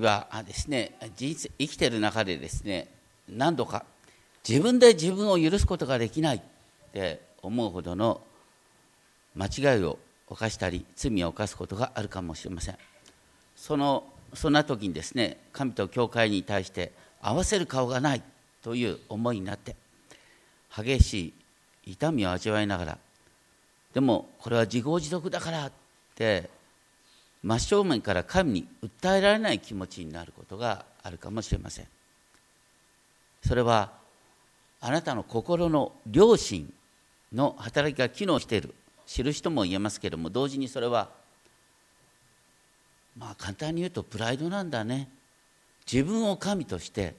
はですね人生生きてる中でですね何度か自分で自分を許すことができないって思うほどの間違いを犯したり罪を犯すことがあるかもしれません。そのそんな時にですね神と教会に対して合わせる顔がないという思いになって激しい痛みを味わいながらでもこれは自業自得だからって真正面から神に訴えられない気持ちになることがあるかもしれません。それはあなたの心の良心の働きが機能している印とも言えますけれども同時にそれはまあ簡単に言うとプライドなんだね。自分を神として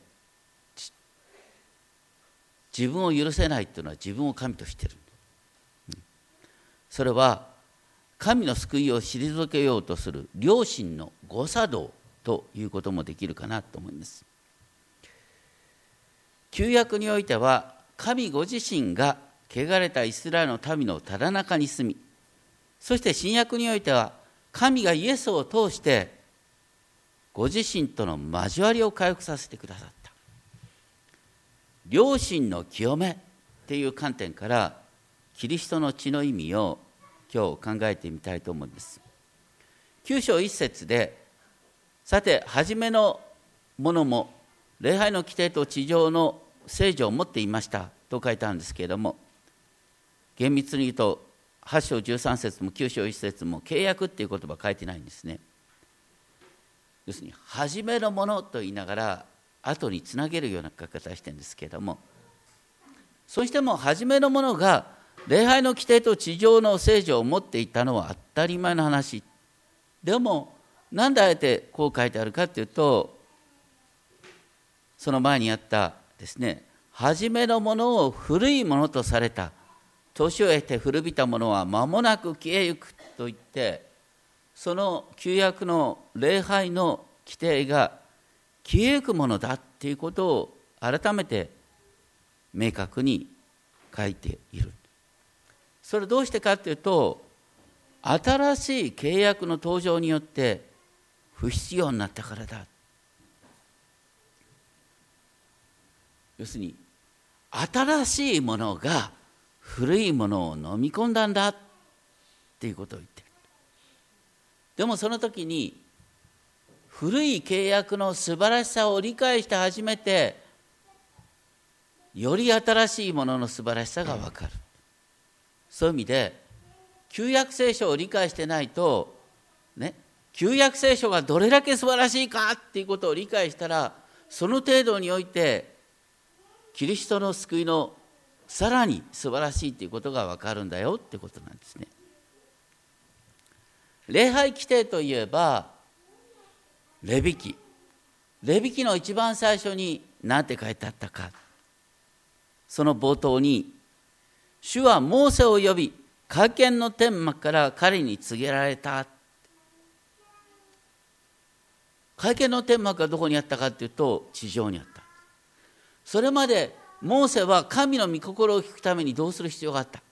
自分を許せないっていうのは自分を神としてる。それは神の救いを退けようとする良心の誤作動ということもできるかなと思います。旧約においては神ご自身が汚れたイスラエルの民のただ中に住みそして新約においては神がイエスを通してご自身との交わりを回復させてくださった。良心の清めっていう観点からキリストの血の意味を今日考えてみたいと思います。9章1節でさて初めのものも礼拝の規定と地上の聖女を持っていましたと書いてあるんですけれども厳密に言うと8章13節も9章1節も契約っていう言葉書いてないんですね。要するに初めのものと言いながら後につなげるような書き方してるんですけれどもそしても初めのものが礼拝の規定と地上の聖女を持っていたのは当たり前の話。でも何であえてこう書いてあるかっていうとその前にあったですね初めのものを古いものとされた。年を経て古びたものは間もなく消えゆくと言ってその旧約の礼拝の規定が消えゆくものだっていうことを改めて明確に書いている。それどうしてかっていうと新しい契約の登場によって不必要になったからだ。要するに新しいものが古いものを飲み込んだんだっていうことを言ってる。でもその時に古い契約の素晴らしさを理解して初めてより新しいものの素晴らしさが分かる。そういう意味で旧約聖書を理解してないとね旧約聖書がどれだけ素晴らしいかっていうことを理解したらその程度においてキリストの救いのさらに素晴らしいということが分かるんだよってことなんですね。礼拝規定といえばレビ記レビ記の一番最初に何て書いてあったかその冒頭に「主はモーセを呼び会見の天幕から彼に告げられた」会見の天幕がどこにあったかっていうと地上にあった。それまでモーセは神の御心を聞くためにどうする必要があった。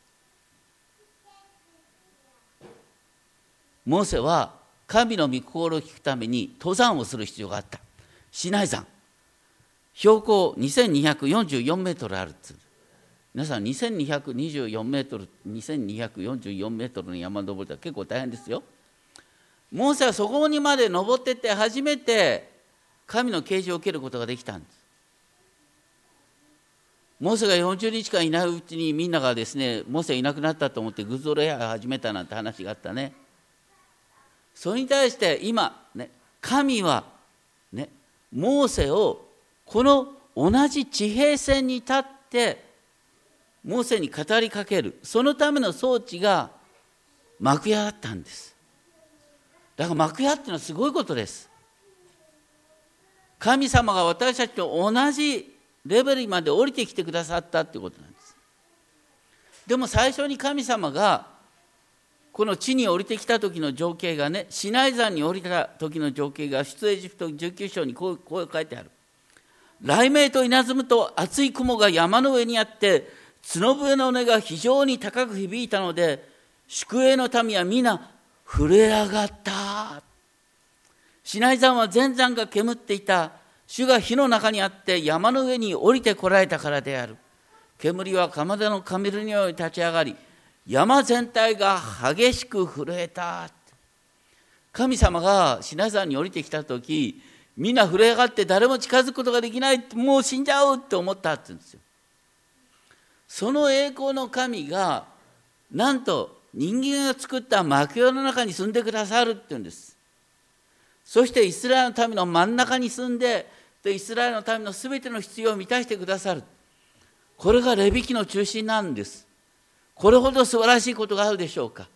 モーセは神の御心を聞くために登山をする必要があった。シナイ山。標高2244メートルあるっつ皆さん2224メートル2244メートルの山登りは結構大変ですよ。モーセはそこにまで登ってって初めて神の啓示を受けることができたんです。モーセが40日間いないうちにみんながですねモーセいなくなったと思ってグズ礼拝始めたなんて話があったね。それに対して今ね神はねモーセをこの同じ地平線に立ってモーセに語りかける。そのための装置が幕屋だったんです。だから幕屋っていうのはすごいことです。神様が私たちと同じレベルまで降りてきてくださったっていうことなんです。でも最初に神様がこの地に降りてきた時の情景がねシナイ山に降りた時の情景が出エジプト19章にこうこう書いてある。雷鳴と稲妻と厚い雲が山の上にあって角笛の音が非常に高く響いたので宿営の民は皆震え上がった。シナイ山は全山が煙っていた。主が火の中にあって山の上に降りてこられたからである。煙はかまどの雷のように立ち上がり山全体が激しく震えた。神様がシナイ山に降りてきた時みんな震え上がって誰も近づくことができないもう死んじゃうって思ったって言うんですよ。その栄光の神がなんと人間が作った幕屋の中に住んでくださるって言うんです。そしてイスラエルの民の真ん中に住んででイスラエルの民の全ての必要を満たしてくださる。これがレビキの中心なんです。これほど素晴らしいことがあるでしょうか。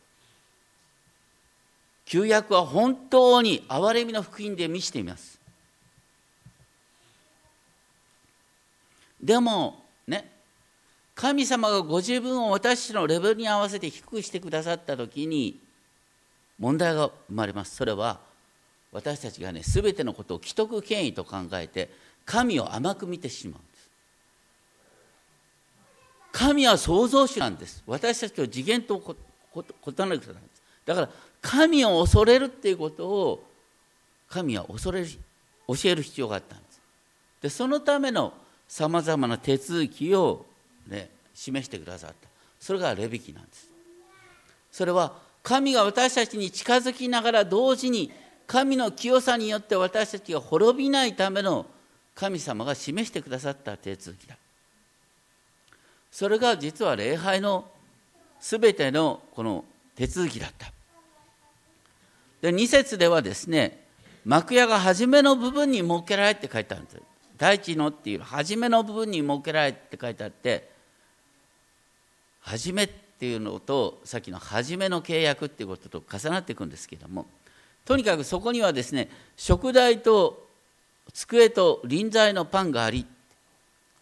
旧約は本当に憐れみの福音で満ちています。でも神様がご自分を私のレベルに合わせて低くしてくださった時に問題が生まれます。それは私たちがね全てのことを既得権威と考えて神を甘く見てしまうんです。神は創造主なんです。私たちの次元と異なる人なんです。だから神を恐れるっていうことを神は恐れる教える必要があったんです。でそのためのさまざまな手続きを、ね、示してくださった。それがレビキなんです。それは神が私たちに近づきながら同時に神の清さによって私たちが滅びないための神様が示してくださった手続きだ。それが実は礼拝の全てのこの手続きだった。で2節ではですね幕屋が初めの部分に設けられって書いてあるんです。第一のっていう初めの部分に設けられって書いてあって初めっていうのとさっきの初めの契約っていうことと重なっていくんですけどもとにかくそこにはですね食台と机と臨在のパンがあり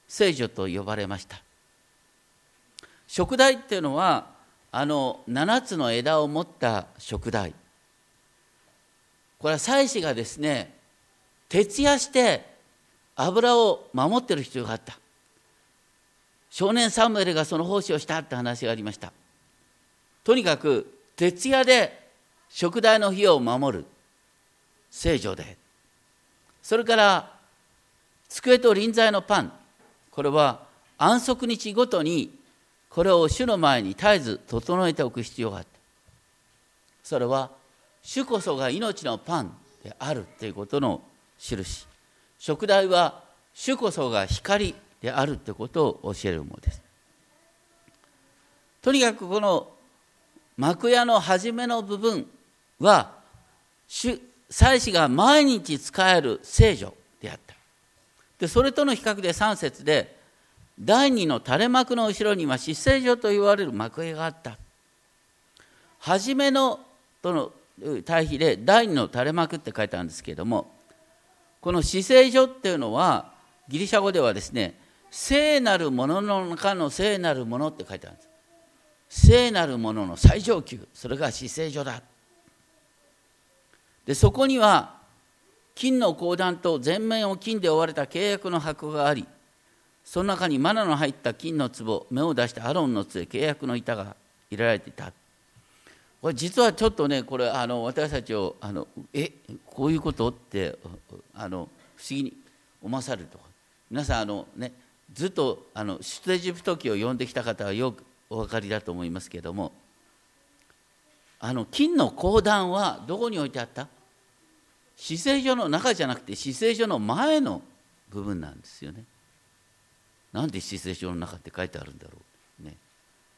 聖女と呼ばれました。食台っていうのはあの7つの枝を持った食台これは祭司がですね徹夜して油を守ってる必要があった。少年サムエルがその奉仕をしたって話がありました。とにかく徹夜で食台の火を守る。聖女で。それから机と臨在のパン。これは安息日ごとにこれを主の前に絶えず整えておく必要があった。それは主こそが命のパンであるということの印。食台は主こそが光。であるということを教えるものです。とにかくこの幕屋の初めの部分は祭司が毎日使える聖女であった。でそれとの比較で3節で第二の垂れ幕の後ろには死聖所と言われる幕屋があった。初めのとの対比で第二の垂れ幕って書いてあるんですけれどもこの死聖所っていうのはギリシャ語ではですね聖なるものの中の聖なるものって書いてあるんです。聖なるものの最上級。それが死聖所だ。でそこには金の鉱弾と全面を金で覆われた契約の箱がありその中にマナの入った金の壺目を出したアロンの杖契約の板が入れられていた。これ実はちょっとねこれあの私たちをあのえこういうこと？ってあの不思議に思わされると皆さんあの、ね、ずっとあの出エジプト記を読んできた方はよくお分かりだと思いますけれどもあの金の鉱弾はどこに置いてあった？死聖所の中じゃなくて死聖所の前の部分なんですよね。なんで死聖所の中って書いてあるんだろうね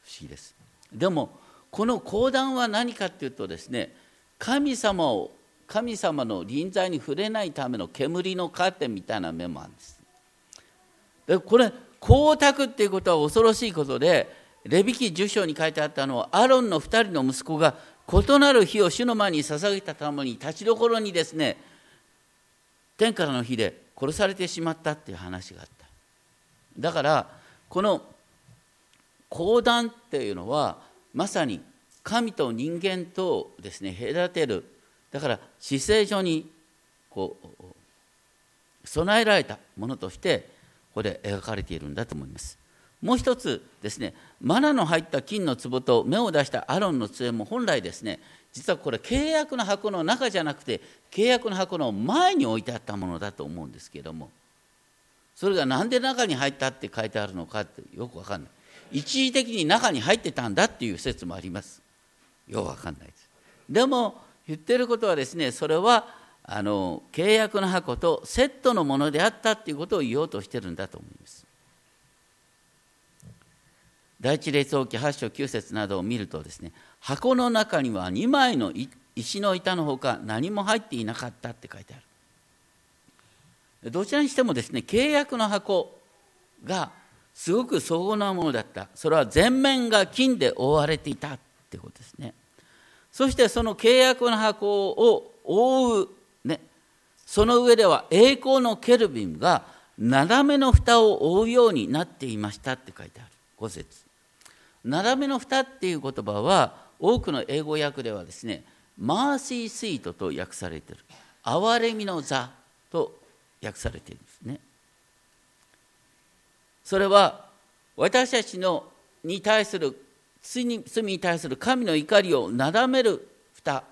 不思議です。でもこの講談は何かっていうとですね神様を神様の臨在に触れないための煙のカーテンみたいな面もあるんです。これ光沢っていうことは恐ろしいことでレビキ10章に書いてあったのはアロンの2人の息子が異なる火を主の前に捧げたために立ちどころにですね天からの火で殺されてしまったっていう話があった。だからこの講談っていうのはまさに神と人間とですね隔てる。だから死聖所にこう備えられたものとしてここで描かれているんだと思います。もう一つですねマナの入った金の壺と目を出したアロンの杖も本来ですね実はこれ契約の箱の中じゃなくて契約の箱の前に置いてあったものだと思うんですけどもそれが何で中に入ったって書いてあるのかってよく分かんない。一時的に中に入ってたんだっていう説もあります。よく分かんないです。でも言ってることはですねそれはあの契約の箱とセットのものであったっていうことを言おうとしてるんだと思います。第一列王記8章9節などを見るとですね箱の中には2枚の石の板のほか何も入っていなかったって書いてある。どちらにしてもですね契約の箱がすごく荘厳なものだった。それは全面が金で覆われていたってことですね。そしてその契約の箱を覆う、その上では栄光のケルビンが斜めの蓋を覆うようになっていましたって書いてある。5節。斜めの蓋っていう言葉は多くの英語訳ではですねマーシースイートと訳されている。憐れみの座と訳されているんですね。それは私たちのに対する罪に罪に対する神の怒りをなだめる蓋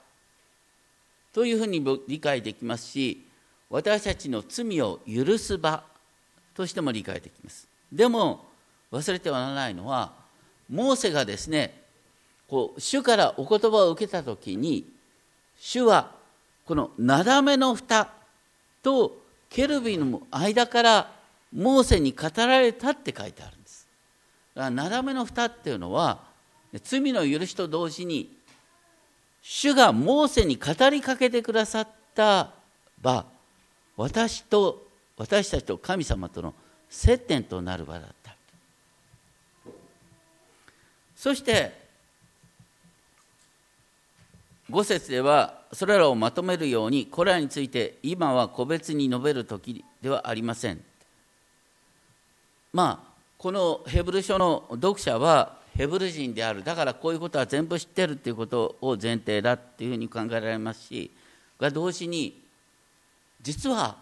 というふうに理解できますし私たちの罪を許す場としても理解できますでも忘れてはならないのはモーセがですねこう主からお言葉を受けた時に主はこのなだめの蓋とケルビンの間からモーセに語られたって書いてあるんです。だからなだめの蓋っていうのは罪の許しと同時に主がモーセに語りかけてくださった場私と私たちと神様との接点となる場だった。そして5節ではそれらをまとめるようにこれらについて今は個別に述べる時ではありませんまあこのヘブル書の読者はヘブル人であるだからこういうことは全部知ってるっていうことを前提だっていうふうに考えられますしが同時に実は、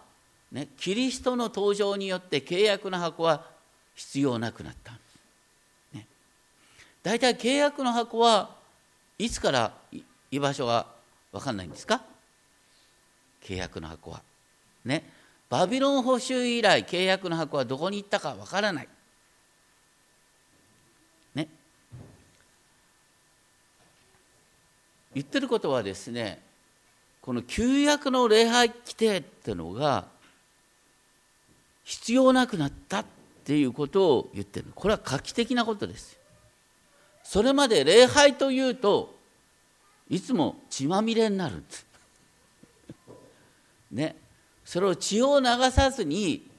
ね、キリストの登場によって契約の箱は必要なくなった大体契約の箱はいつから居場所が分かんないんですか？契約の箱は。ね。バビロン捕囚以来契約の箱はどこに行ったか分からない。ね。言ってることはですねこの旧約の礼拝規定っていうのが必要なくなったっていうことを言ってるこれは画期的なことですそれまで礼拝というといつも血まみれになるんです。ね。それを血を流さずに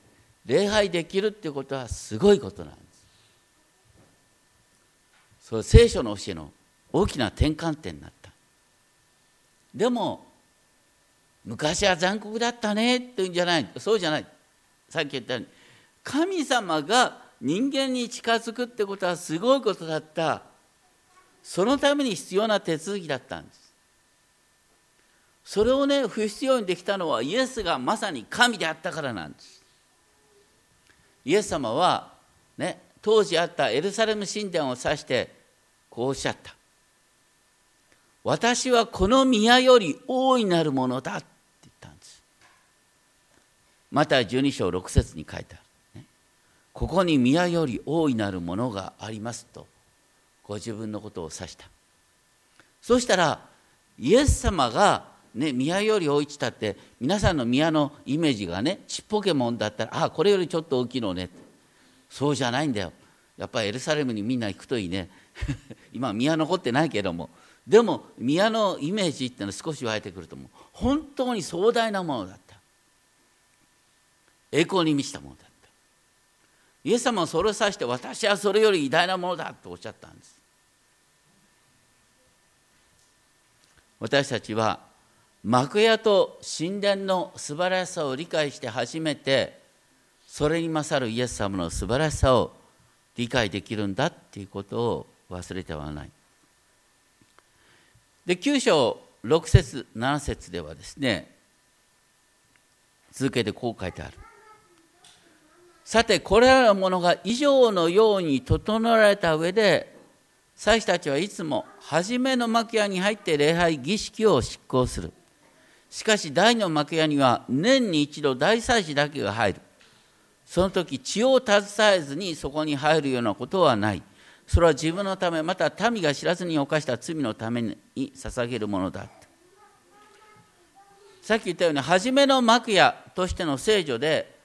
礼拝できるっていうことはすごいことなんです。それ聖書の教えの大きな転換点になった。でも昔は残酷だったねっていうんじゃない。そうじゃない。さっき言ったように神様が人間に近づくってことはすごいことだった。そのために必要な手続きだったんです。それをね不必要にできたのはイエスがまさに神であったからなんです。イエス様はね当時あったエルサレム神殿を指してこうおっしゃった。私はこの宮より大いなるものだまた12章6節に書いてある、ね、ここに宮より大いなるものがありますとご自分のことを指した。そしたらイエス様がね宮より大一たって皆さんの宮のイメージがねちっぽけもんだったらあこれよりちょっと大きいのねそうじゃないんだよ。やっぱりエルサレムにみんな行くといいね。今宮残ってないけども。でも宮のイメージっていうのは少し湧いてくると思う。本当に壮大なものだった。栄光に満ちたものだったイエス様はそれを指して私はそれより偉大なものだとおっしゃったんです私たちは幕屋と神殿の素晴らしさを理解して初めてそれに勝るイエス様の素晴らしさを理解できるんだっていうことを忘れてはない。で9章6節7節ではですね続けてこう書いてある。さてこれらのものが以上のように整えられた上で祭司たちはいつも初めの幕屋に入って礼拝儀式を執行する。しかし第の幕屋には年に一度大祭司だけが入る。その時血を携えずにそこに入るようなことはない。それは自分のためまた民が知らずに犯した罪のために捧げるものださっき言ったように初めの幕屋としての聖女で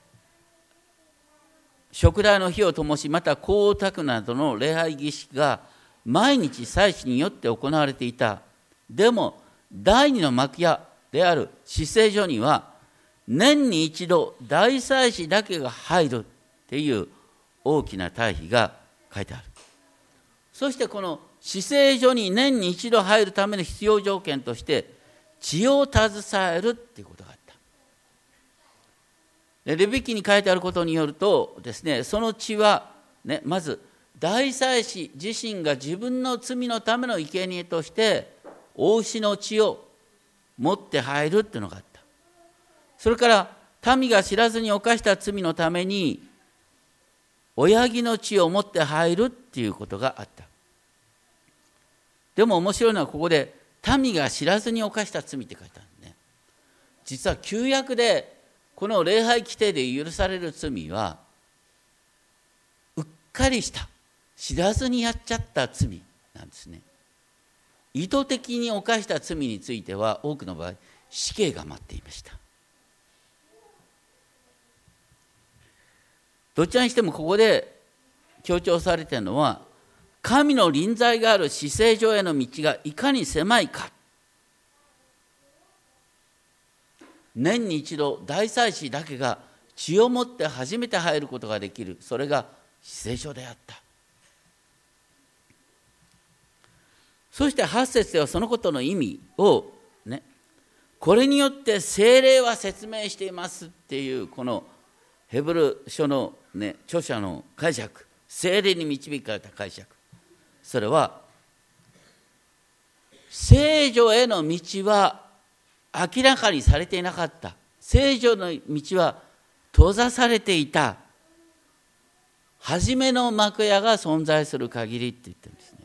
食台の火を灯しまた香を焚くなどの礼拝儀式が毎日祭司によって行われていた。でも第二の幕屋である死聖所には年に一度大祭司だけが入るっていう大きな対比が書いてある。そしてこの死聖所に年に一度入るための必要条件として血を携えるっていうことがレビキに書いてあることによるとですねその血は、ね、まず大祭司自身が自分の罪のための生贄として大牛の血を持って入るっていうのがあった。それから民が知らずに犯した罪のために親木の血を持って入るっていうことがあった。でも面白いのはここで民が知らずに犯した罪って書いてあるね。実は旧約でこの礼拝規定で許される罪はうっかりした知らずにやっちゃった罪なんですね。意図的に犯した罪については多くの場合死刑が待っていました。どちらにしてもここで強調されているのは神の臨在がある死聖所への道がいかに狭いか。年に一度大祭司だけが血を持って初めて入ることができる。それが死聖所であった。そして8節ではそのことの意味をねこれによって精霊は説明していますっていうこのヘブル書の、ね、著者の解釈。精霊に導かれた解釈。それは聖女への道は明らかにされていなかった。聖女の道は閉ざされていた。初めの幕屋が存在する限りって言ってるんですね。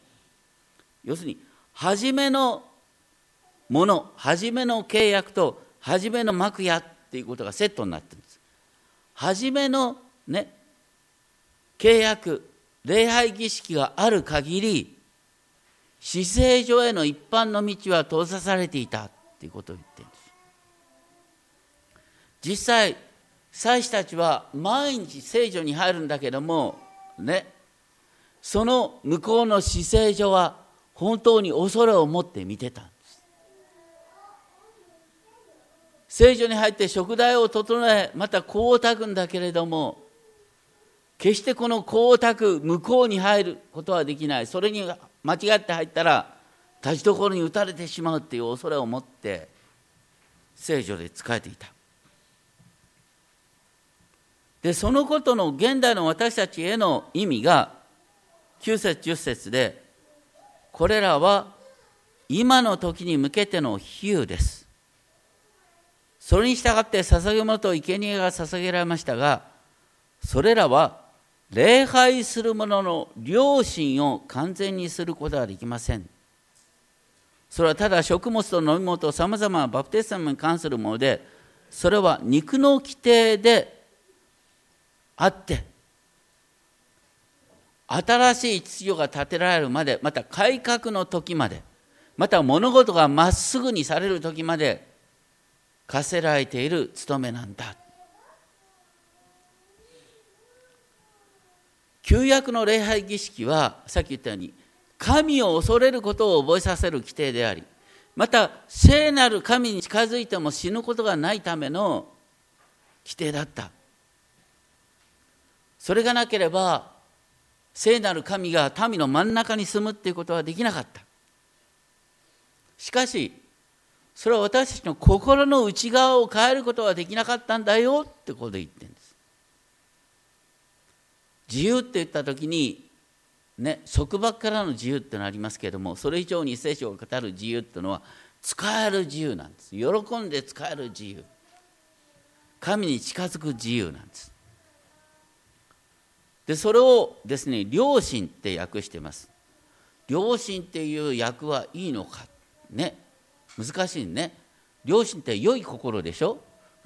要するに初めのもの初めの契約と初めの幕屋っていうことがセットになってるんです。初めのね契約礼拝儀式がある限り死聖所への一般の道は閉ざされていた。っていうことを言ってるんです。実際祭司たちは毎日聖女に入るんだけどもねその向こうの死聖所は本当に恐れを持って見てたんです。聖女に入って食材を整えまた香をたくんだけれども決してこの香をたく向こうに入ることはできない。それに間違って入ったら立ちどころに打たれてしまうっていう恐れを持って聖女で仕えていた。でそのことの現代の私たちへの意味が9節10節でこれらは今の時に向けての比喩です。それに従って捧げ物と生贄が捧げられましたがそれらは礼拝する者の良心を完全にすることはできません。それはただ食物と飲み物とさまざまなバプテスマに関するものでそれは肉の規定であって新しい秩序が立てられるまでまた改革の時までまた物事がまっすぐにされる時まで課せられている務めなんだ。旧約の礼拝儀式はさっき言ったように神を恐れることを覚えさせる規定でありまた聖なる神に近づいても死ぬことがないための規定だった。それがなければ聖なる神が民の真ん中に住むっていうことはできなかった。しかしそれは私たちの心の内側を変えることはできなかったんだよってことで言ってるんです。自由って言った時にね束縛からの自由ってのありますけれどもそれ以上に聖書を語る自由っていうのは使える自由なんです。喜んで使える自由。神に近づく自由なんです。でそれをですね良心って訳してます。良心っていう訳はいいのか？ね。難しいね。良心って良い心でしょ？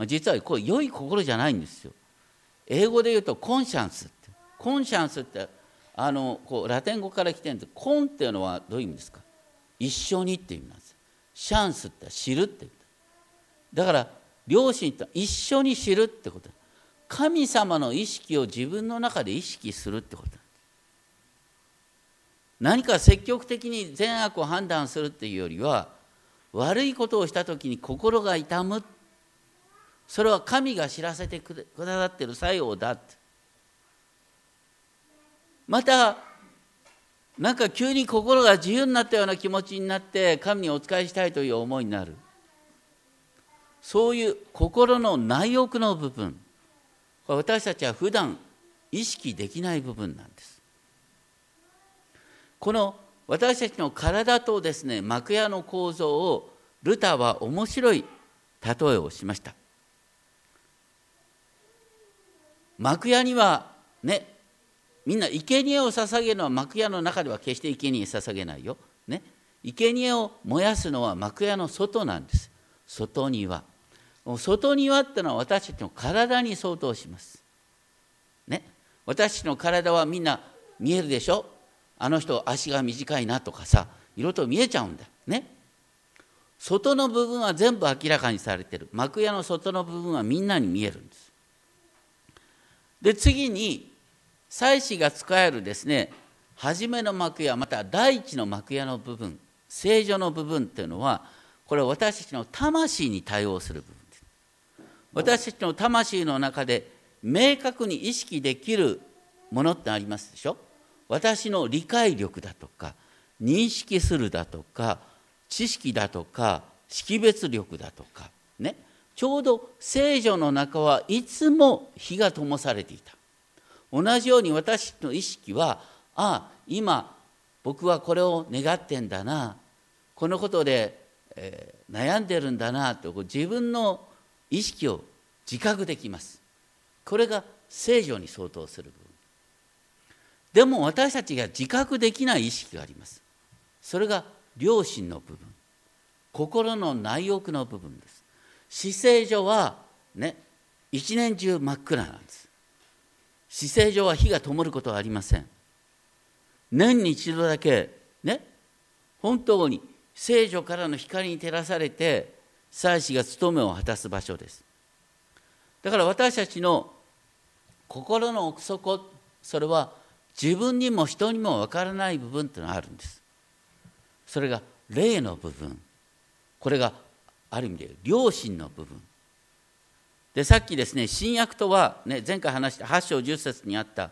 実はこれ良い心じゃないんですよ。英語で言うとコンシャンスって。コンシャンスってあのこうラテン語から来てるんです。コンっていうのはどういう意味ですか？一緒にっていう意味なんです。シャンスって知るってだから両親と一緒に知るってこと。神様の意識を自分の中で意識するってこと何か積極的に善悪を判断するっていうよりは悪いことをした時に心が痛む。それは神が知らせてくださってる作用だって。またなんか急に心が自由になったような気持ちになって神にお仕えしたいという思いになる。そういう心の内欲の部分。私たちは普段意識できない部分なんです。この私たちの体とですね幕屋の構造をルターは面白い例えをしました。幕屋にはねみんな生贄を捧げるのは幕屋の中では決して生贄捧げないよ。ね。生贄を燃やすのは幕屋の外なんです。外庭。外庭ってのは私たちの体に相当します。ね。私たちの体はみんな見えるでしょ？あの人足が短いなとかさ、色と見えちゃうんだ。ね。外の部分は全部明らかにされてる。幕屋の外の部分はみんなに見えるんです。で、次に、祭司が使えるですね初めの幕屋また第一の幕屋の部分聖女の部分っていうのはこれは私たちの魂に対応する部分です。私たちの魂の中で明確に意識できるものってありますでしょ？私の理解力だとか認識するだとか知識だとか識別力だとかね。ちょうど聖女の中はいつも火が灯されていた。同じように私の意識はああ今僕はこれを願ってんだなこのことで、えー、悩んでるんだなと自分の意識を自覚できます。これが聖女に相当する部分。でも私たちが自覚できない意識があります。それが良心の部分。心の内欲の部分です。死聖所はね一年中真っ暗なんです。姿勢上は火が灯ることはありません。年に一度だけね本当に聖女からの光に照らされて祭司が務めを果たす場所です。だから私たちの心の奥底それは自分にも人にも分からない部分っていうのがあるんです。それが霊の部分。これがある意味で良心の部分。でさっきですね新約とは、ね、前回話した8章10節にあった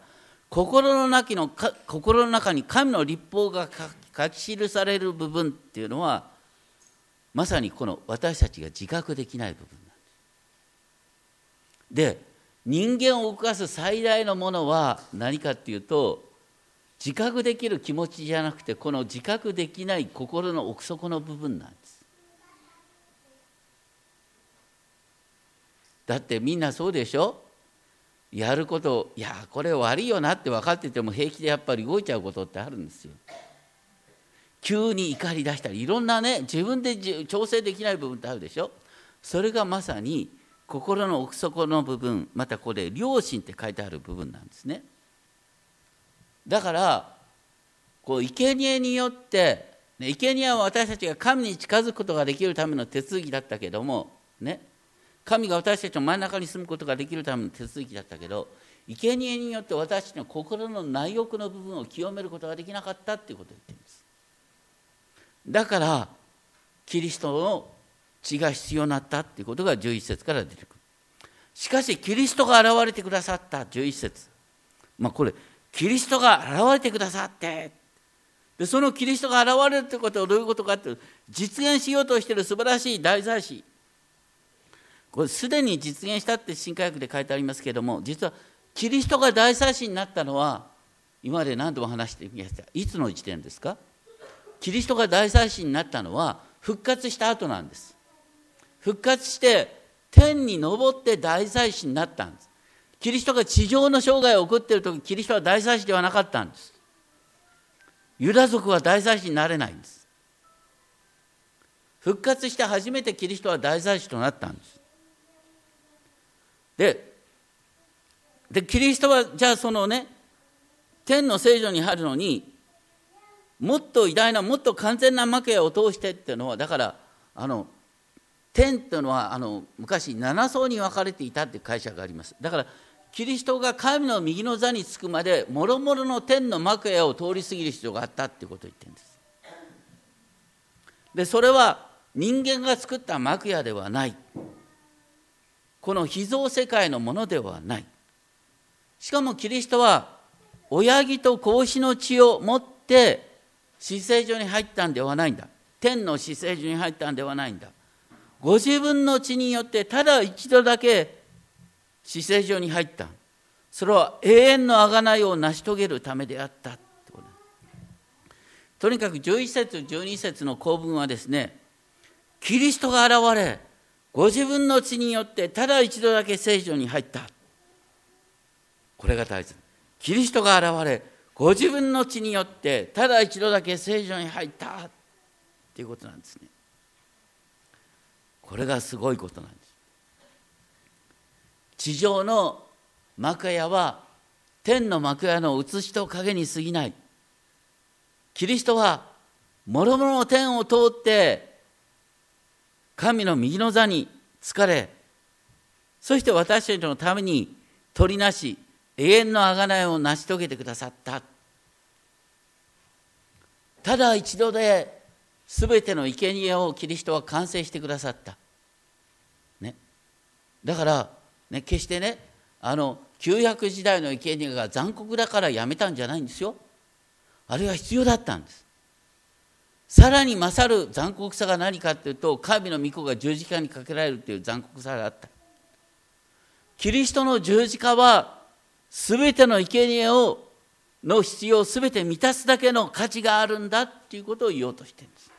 心の中の心の中に神の立法が書き記される部分っていうのはまさにこの私たちが自覚できない部分なんです。で人間を動かす最大のものは何かっていうと自覚できる気持ちじゃなくてこの自覚できない心の奥底の部分なんです。だってみんなそうでしょ？やることいやこれ悪いよなって分かってても平気でやっぱり動いちゃうことってあるんですよ。急に怒り出したりいろんなね自分で調整できない部分ってあるでしょ？それがまさに心の奥底の部分またこれ良心って書いてある部分なんですね。だからこう生贄によって生贄は私たちが神に近づくことができるための手続きだったけどもね神が私たちの真ん中に住むことができるための手続きだったけど生贄によって私たちの心の内欲の部分を清めることができなかったっていうことを言ってるんです。だからキリストの血が必要になったっていうことが11節から出てくる。しかしキリストが現れてくださった11節。まあこれキリストが現れてくださって。でそのキリストが現れるってことはどういうことかって実現しようとしている素晴らしい大祭司。これすでに実現したって新科学で書いてありますけれども実はキリストが大祭司になったのは今まで何度も話してみましたいつの時点ですか？キリストが大祭司になったのは復活した後なんです。復活して天に昇って大祭司になったんです。キリストが地上の生涯を送っている時キリストは大祭司ではなかったんです。ユダ族は大祭司になれないんです。復活して初めてキリストは大祭司となったんです。ででキリストはじゃあそのね天の聖女に入るのにもっと偉大なもっと完全な幕屋を通してっていうのはだからあの天っていうのはあの昔7層に分かれていたっていう解釈があります。だからキリストが神の右の座につくまでもろもろの天の幕屋を通り過ぎる必要があったっていうことを言ってるんです。でそれは人間が作った幕屋ではない。この秘蔵世界のものではない。しかもキリストは親木と格子の血を持って死聖所に入ったんではないんだ。天の死聖所に入ったんではないんだ。ご自分の血によってただ一度だけ死聖所に入った。それは永遠の贖いを成し遂げるためであった。とにかく11節12節の構文はですねキリストが現れご自分の血によってただ一度だけ聖所に入った。これが大切。キリストが現れご自分の血によってただ一度だけ聖所に入った。っていうことなんですね。これがすごいことなんです。地上の幕屋は天の幕屋の写しと影に過ぎない。キリストはもろもろの天を通って神の右の座に疲れそして私たちのために取りなし永遠の贖いを成し遂げてくださった。ただ一度で全ての生贄をキリストは完成してくださった、ね、だから、ね、決してねあの旧約時代の生贄が残酷だからやめたんじゃないんですよ。あれは必要だったんです。さらに勝る残酷さが何かっていうと神の御子が十字架にかけられるという残酷さがあった。キリストの十字架は全ての生贄をの必要を全て満たすだけの価値があるんだっていうことを言おうとしてるんです。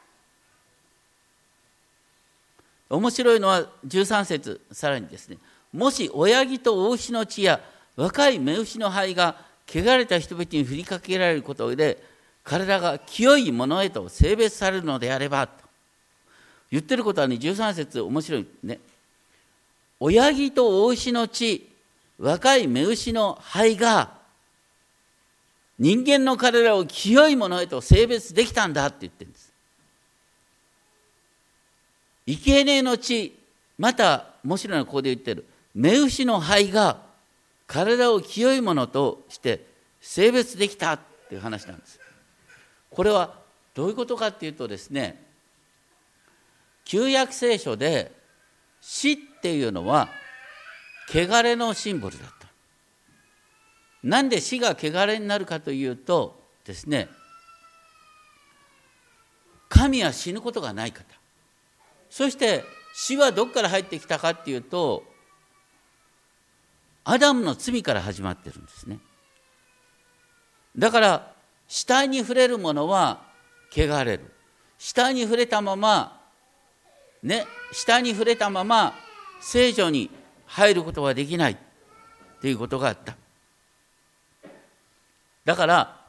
面白いのは13節さらにですねもし親木と大牛の血や若い目牛の灰が汚れた人々に振りかけられることで彼らが清いものへと性別されるのであればと。言ってることはね13節面白いね。親木と大牛の血若い目牛の灰が人間の彼らを清いものへと性別できたんだって言ってるんです。生贄の血また面白いのはここで言ってる。目牛の灰が体を清いものとして性別できたっていう話なんです。これはどういうことかっていうとですね旧約聖書で死っていうのは汚れのシンボルだった。なんで死が汚れになるかというとですね神は死ぬことがない方。そして死はどこから入ってきたかっていうとアダムの罪から始まってるんですね。だから死体に触れるものは汚れる。死体に触れたままね死体に触れたまま聖女に入ることはできない。ということがあった。だから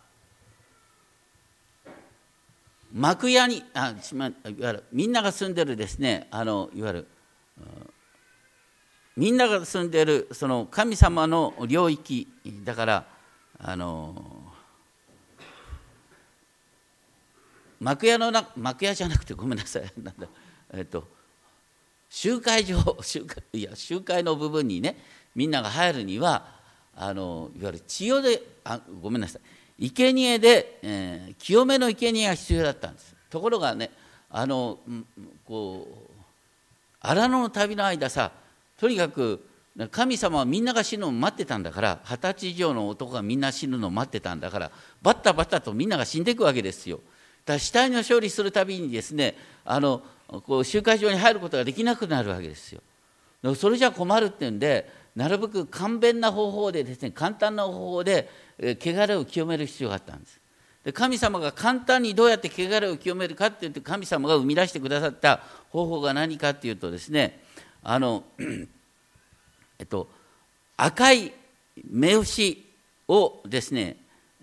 幕屋にあいわゆるみんなが住んでるですねあのいわゆるみんなが住んでるその神様の領域だからあの幕屋の中幕屋じゃなくてごめんなさい。なんだ。えっと集会場 集会いや集会の部分にねみんなが入るにはあのいわゆる千代であごめんなさい。生贄で、えー、清めの生贄が必要だったんです。ところがねあのこう荒野の旅の間さとにかく神様はみんなが死ぬのを待ってたんだから二十歳以上の男がみんな死ぬのを待ってたんだからバッタバッタとみんなが死んでいくわけですよ。だ死体の勝利するたびにですねあのこう集会場に入ることができなくなるわけですよ。それじゃ困るっていうんでなるべく簡便な方法でですね簡単な方法で汚れを清める必要があったんです。で神様が簡単にどうやって汚れを清めるかっていって神様が生み出してくださった方法が何かっていうとですねあの えっと赤い目牛をですね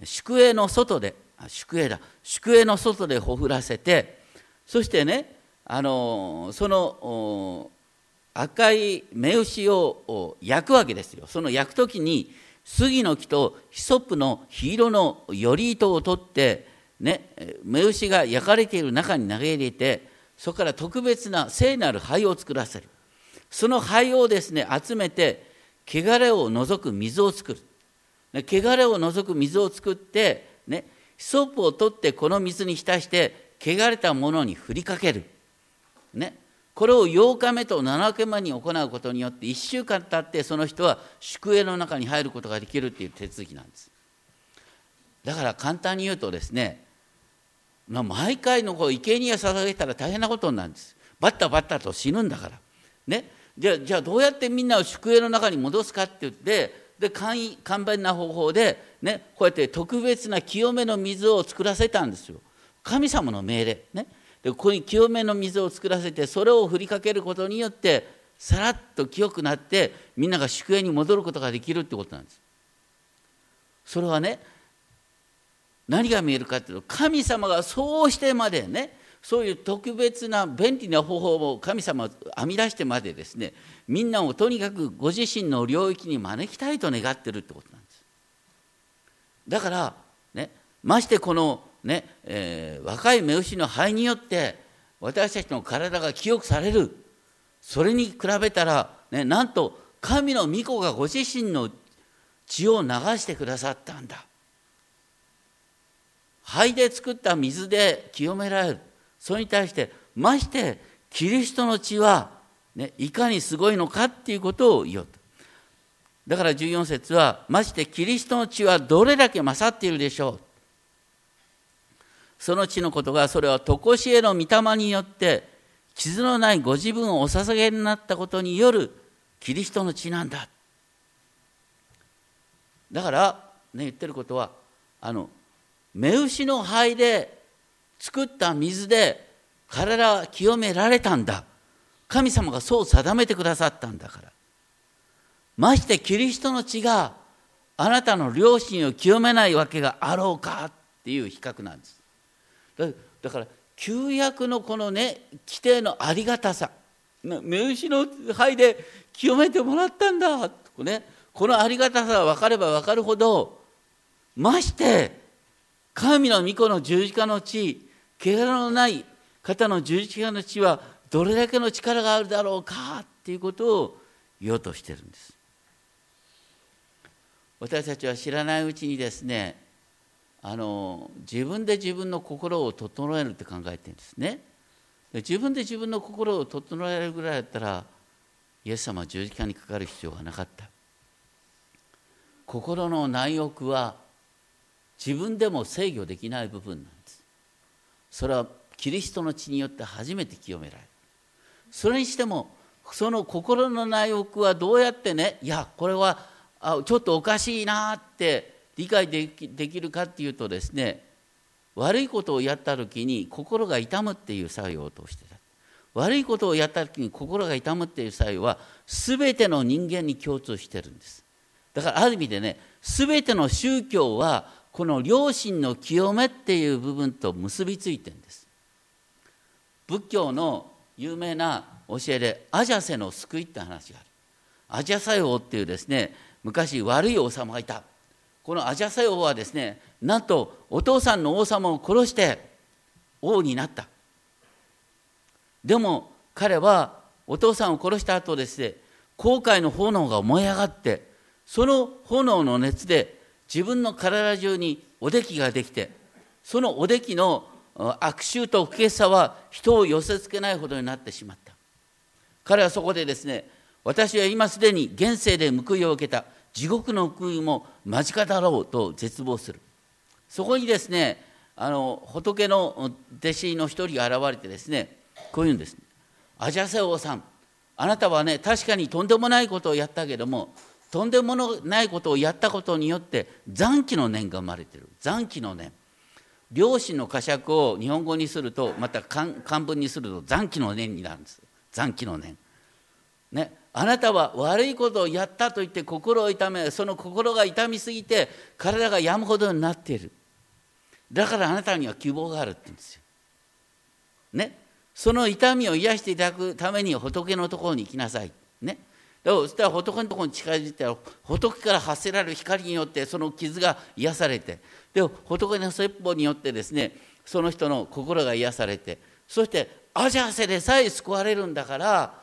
宿営の外で宿営だ。宿営の外でほふらせてそしてねあのその赤い目牛を焼くわけですよ。その焼く時に杉の木とヒソップの火色のより糸を取ってね目牛が焼かれている中に投げ入れてそこから特別な聖なる灰を作らせる。その灰をですね集めて汚れを除く水を作る。汚れを除く水を作ってねソップを取ってこの水に浸して汚れたものに振りかける。ね。これを8日目と7日目に行うことによって1週間経ってその人は宿営の中に入ることができるっていう手続きなんです。だから簡単に言うとですねまあ毎回のこう生贄を捧げたら大変なことになるんです。バッタバッタと死ぬんだから。ね。じゃあじゃあどうやってみんなを宿営の中に戻すかって言ってで簡易簡便な方法で、ね、こうやって特別な清めの水を作らせたんですよ。神様の命令。ね。でここに清めの水を作らせてそれを振りかけることによってさらっと清くなってみんなが宿営に戻ることができるってことなんです。それはね何が見えるかっていうと神様がそうしてまでねそういう特別な便利な方法を神様編み出してまでですねみんなをとにかくご自身の領域に招きたいと願ってるってことなんです。だからねましてこのね、えー、若い目牛の肺によって私たちの体が清くされる。それに比べたら、ね、なんと神の御子がご自身の血を流してくださったんだ。肺で作った水で清められる。それに対してましてキリストの血は、ね、いかにすごいのかっていうことを言おうと。だから14節はましてキリストの血はどれだけ勝っているでしょう？その地のことがそれは常しえの御霊によって傷のないご自分をお捧げになったことによるキリストの血なんだ。だからね言ってることはあの目牛の灰で作った水で体は清められたんだ。神様がそう定めてくださったんだから。ましてキリストの血があなたの良心を清めないわけがあろうかっていう比較なんです。だから旧約のこのね規定のありがたさ目牛の灰で清めてもらったんだとねこのありがたさが分かれば分かるほどまして神の御子の十字架の地汚れのない方の十字架の地はどれだけの力があるだろうかっていうことを言おうとしてるんです。私たちは知らないうちにですねあの自分で自分の心を整えるって考えてるんですね。自分で自分の心を整えるぐらいだったらイエス様は十字架にかかる必要がなかった。心の内欲は自分でも制御できない部分なんです。それはキリストの血によって初めて清められる。それにしてもその心の内欲はどうやってねいやこれはあちょっとおかしいなって理解できるかっていうとですね悪いことをやった時に心が痛むっていう作用を通してた悪いことをやった時に心が痛むっていう作用は全ての人間に共通してるんです。だからある意味でね全ての宗教はこの良心の清めっていう部分と結びついてるんです。仏教の有名な教えでアジャセの救いって話がある。アジャサヨっていうですね昔悪い王様がいた。このアジャサイ王はですねなんとお父さんの王様を殺して王になった。でも彼はお父さんを殺した後ですね後悔の炎が燃え上がってその炎の熱で自分の体中におできができてそのおできの悪臭と不潔さは人を寄せつけないほどになってしまった。彼はそこでですね私は今すでに現世で報いを受けた地獄の報いも間近だろうと絶望する。そこにですねあの仏の弟子の一人が現れてですねこう言うんです「アジャセ王さんあなたはね確かにとんでもないことをやったけどもとんでもないことをやったことによって残機の念が生まれてる。残機の念。両親の呵責を日本語にするとまた漢文にすると残機の念になるんです。残機の念。ね。あなたは悪いことをやったと言って心を痛めその心が痛みすぎて体が病むほどになっているだからあなたには希望があるって言うんですよ。ね？その痛みを癒していただくために仏のところに行きなさい。ね？そしたら仏のところに近づいたら仏から発せられる光によってその傷が癒されてで仏の説法によってですねその人の心が癒されてそしてアジャーセでさえ救われるんだから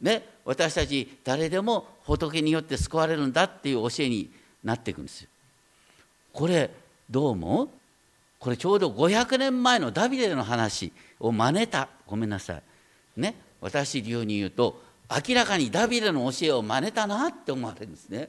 ね？私たち誰でも仏によって救われるんだっていう教えになっていくんですよ。これどうもこれちょうど500年前のダビデの話を真似た。ごめんなさい。ね？私流に言うと明らかにダビデの教えを真似たなって思われるんですね。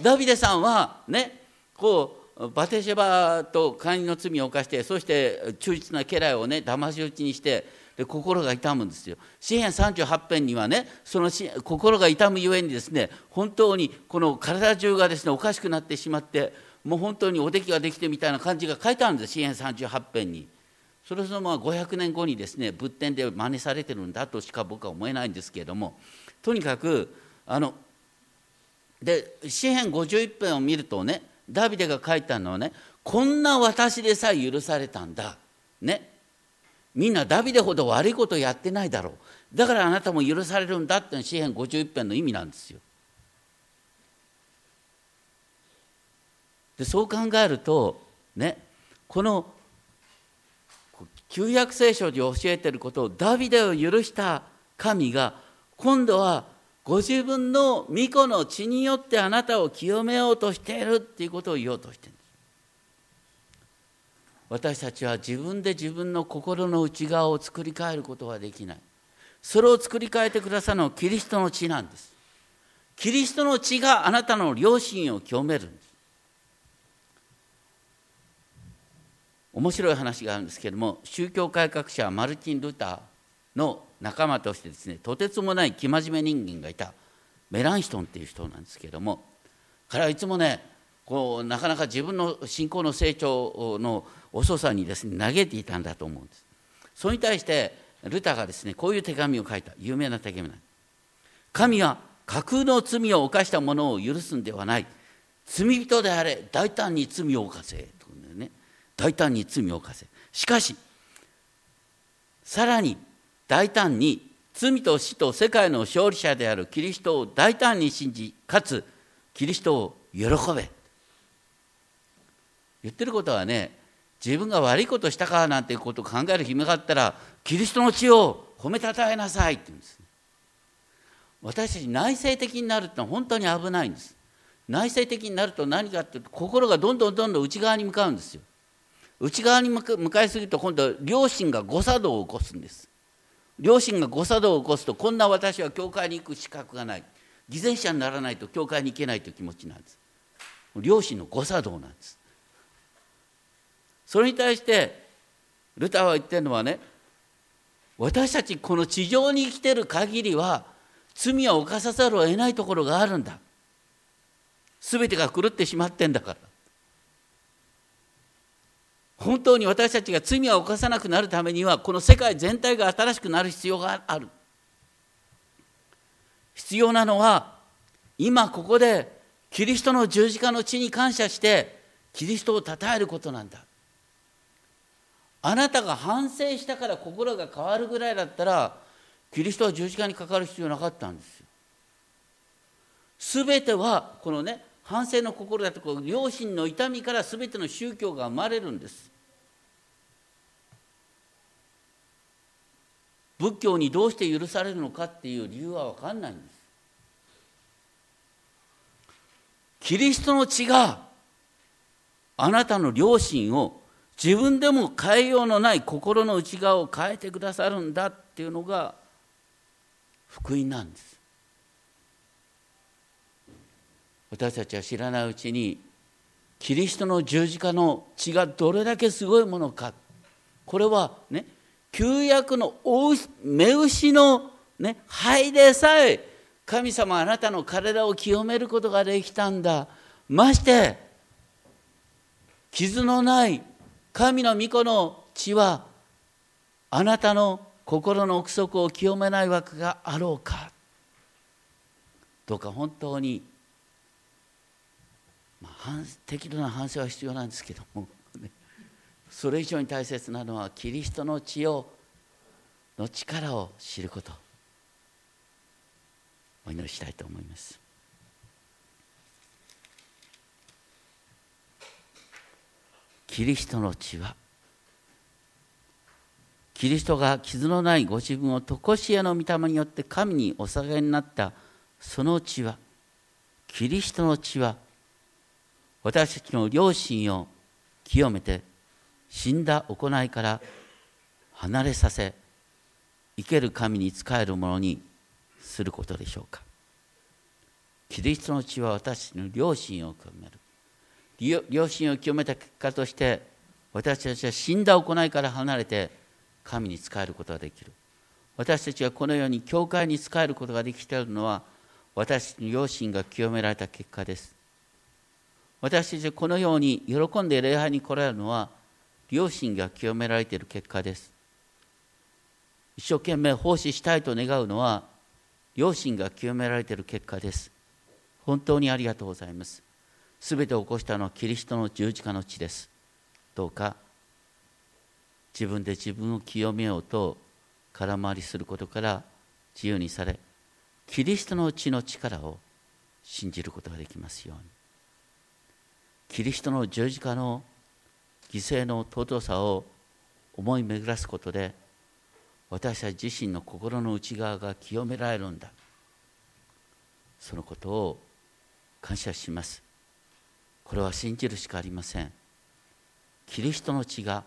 ダビデさんはね？こうバテシェバと会員の罪を犯してそして忠実な家来をね騙し討ちにしてで心が痛むんですよ。詩篇38編にはねその心が痛むゆえにですね本当にこの体中がですねおかしくなってしまってもう本当におできができてみたいな感じが書いてあるんです詩篇38編に。それそのまま500年後にですね仏典で真似されてるんだとしか僕は思えないんですけれどもとにかくあので詩篇51編を見るとねダビデが書いたのはねこんな私でさえ許されたんだねみんなダビデほど悪いことやってないだろうだからあなたも許されるんだっての詩篇51編の意味なんですよ。でそう考えるとねこの旧約聖書で教えてることをダビデを許した神が今度はご自分の御子の血によってあなたを清めようとしているっていうことを言おうとしてる。私たちは自分で自分の心の内側を作り変えることはできない。それを作り変えてくださるのはキリストの血なんです。キリストの血があなたの良心を清めるんです。面白い話があるんですけれども宗教改革者マルチン・ルターの仲間としてですねとてつもない生真面目人間がいたメランシトンっていう人なんですけれども彼はいつもねこうなかなか自分の信仰の成長の遅さにですね嘆いていたんだと思うんです。それに対してルターがですねこういう手紙を書いた。有名な手紙なんです。神は架空の罪を犯した者を許すんではない。罪人であれ大胆に罪を犯せ。大胆に罪を犯せ。しかしさらに大胆に罪と死と世界の勝利者であるキリストを大胆に信じかつキリストを喜べ。言ってることはね自分が悪いことしたかなんていうことを考える暇があったらキリストの血を褒めたたえなさいって言うんです。私たち内省的になるってのは本当に危ないんです。内省的になると何かっていうと心がどんどんどんどん内側に向かうんですよ。内側に向かいすぎると今度は両親が誤作動を起こすんです。両親が誤作動を起こすとこんな私は教会に行く資格がない。偽善者にならないと教会に行けないという気持ちなんです。両親の誤作動なんです。それに対してルターは言ってるのはね私たちこの地上に生きてる限りは罪を犯さざるを得ないところがあるんだ。全てが狂ってしまってんだから。本当に私たちが罪を犯さなくなるためにはこの世界全体が新しくなる必要がある。必要なのは今ここでキリストの十字架の地に感謝してキリストを称えることなんだ。あなたが反省したから心が変わるぐらいだったらキリストは十字架にかかる必要なかったんですよ。全てはこのね反省の心だとか良心の痛みから全ての宗教が生まれるんです。仏教にどうして許されるのかっていう理由は分かんないんです。キリストの血があなたの良心を自分でも変えようのない心の内側を変えてくださるんだっていうのが福音なんです。私たちは知らないうちにキリストの十字架の血がどれだけすごいものか。これはね旧約の目牛の、ね、灰でさえ神様あなたの体を清めることができたんだ。まして傷のない神の御子の血はあなたの心の奥底を清めないわけがあろうか。どうか本当に、まあ、適度な反省は必要なんですけども、それ以上に大切なのはキリストの血をの力を知ること。お祈りしたいと思います。キリストの血はキリストが傷のないご自分を常しえの御霊によって神にお下げになったその血はキリストの血は私たちの良心を清めて死んだ行いから離れさせ生ける神に仕えるものにすることでしょうか。キリストの血は私の良心を清める。良心を清めた結果として私たちは死んだ行いから離れて神に仕えることができる。私たちはこのように教会に仕えることができているのは私たちの良心が清められた結果です。私たちはこのように喜んで礼拝に来られるのは良心が清められている結果です。一生懸命奉仕したいと願うのは良心が清められている結果です。本当にありがとうございます。すべてを起こしたのはキリストの十字架の地です。どうか自分で自分を清めようと空回りすることから自由にされキリストの血の力を信じることができますように。キリストの十字架の犠牲の尊さを思い巡らすことで私たち自身の心の内側が清められるんだ。そのことを感謝します。これは信じるしかありません。キリストの血が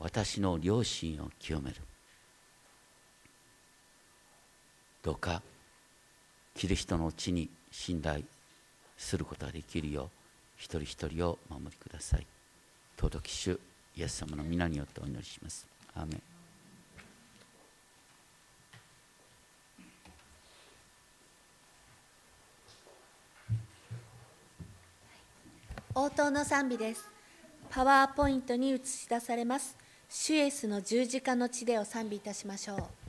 私の良心を清める。どうかキリストの血に信頼することができるよう一人一人を守りください。尊き主イエス様の皆によってお祈りします。アーメン。応答の賛美です。パワーポイントに映し出されます。主イエスの十字架の地でを賛美いたしましょう。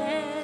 yeah.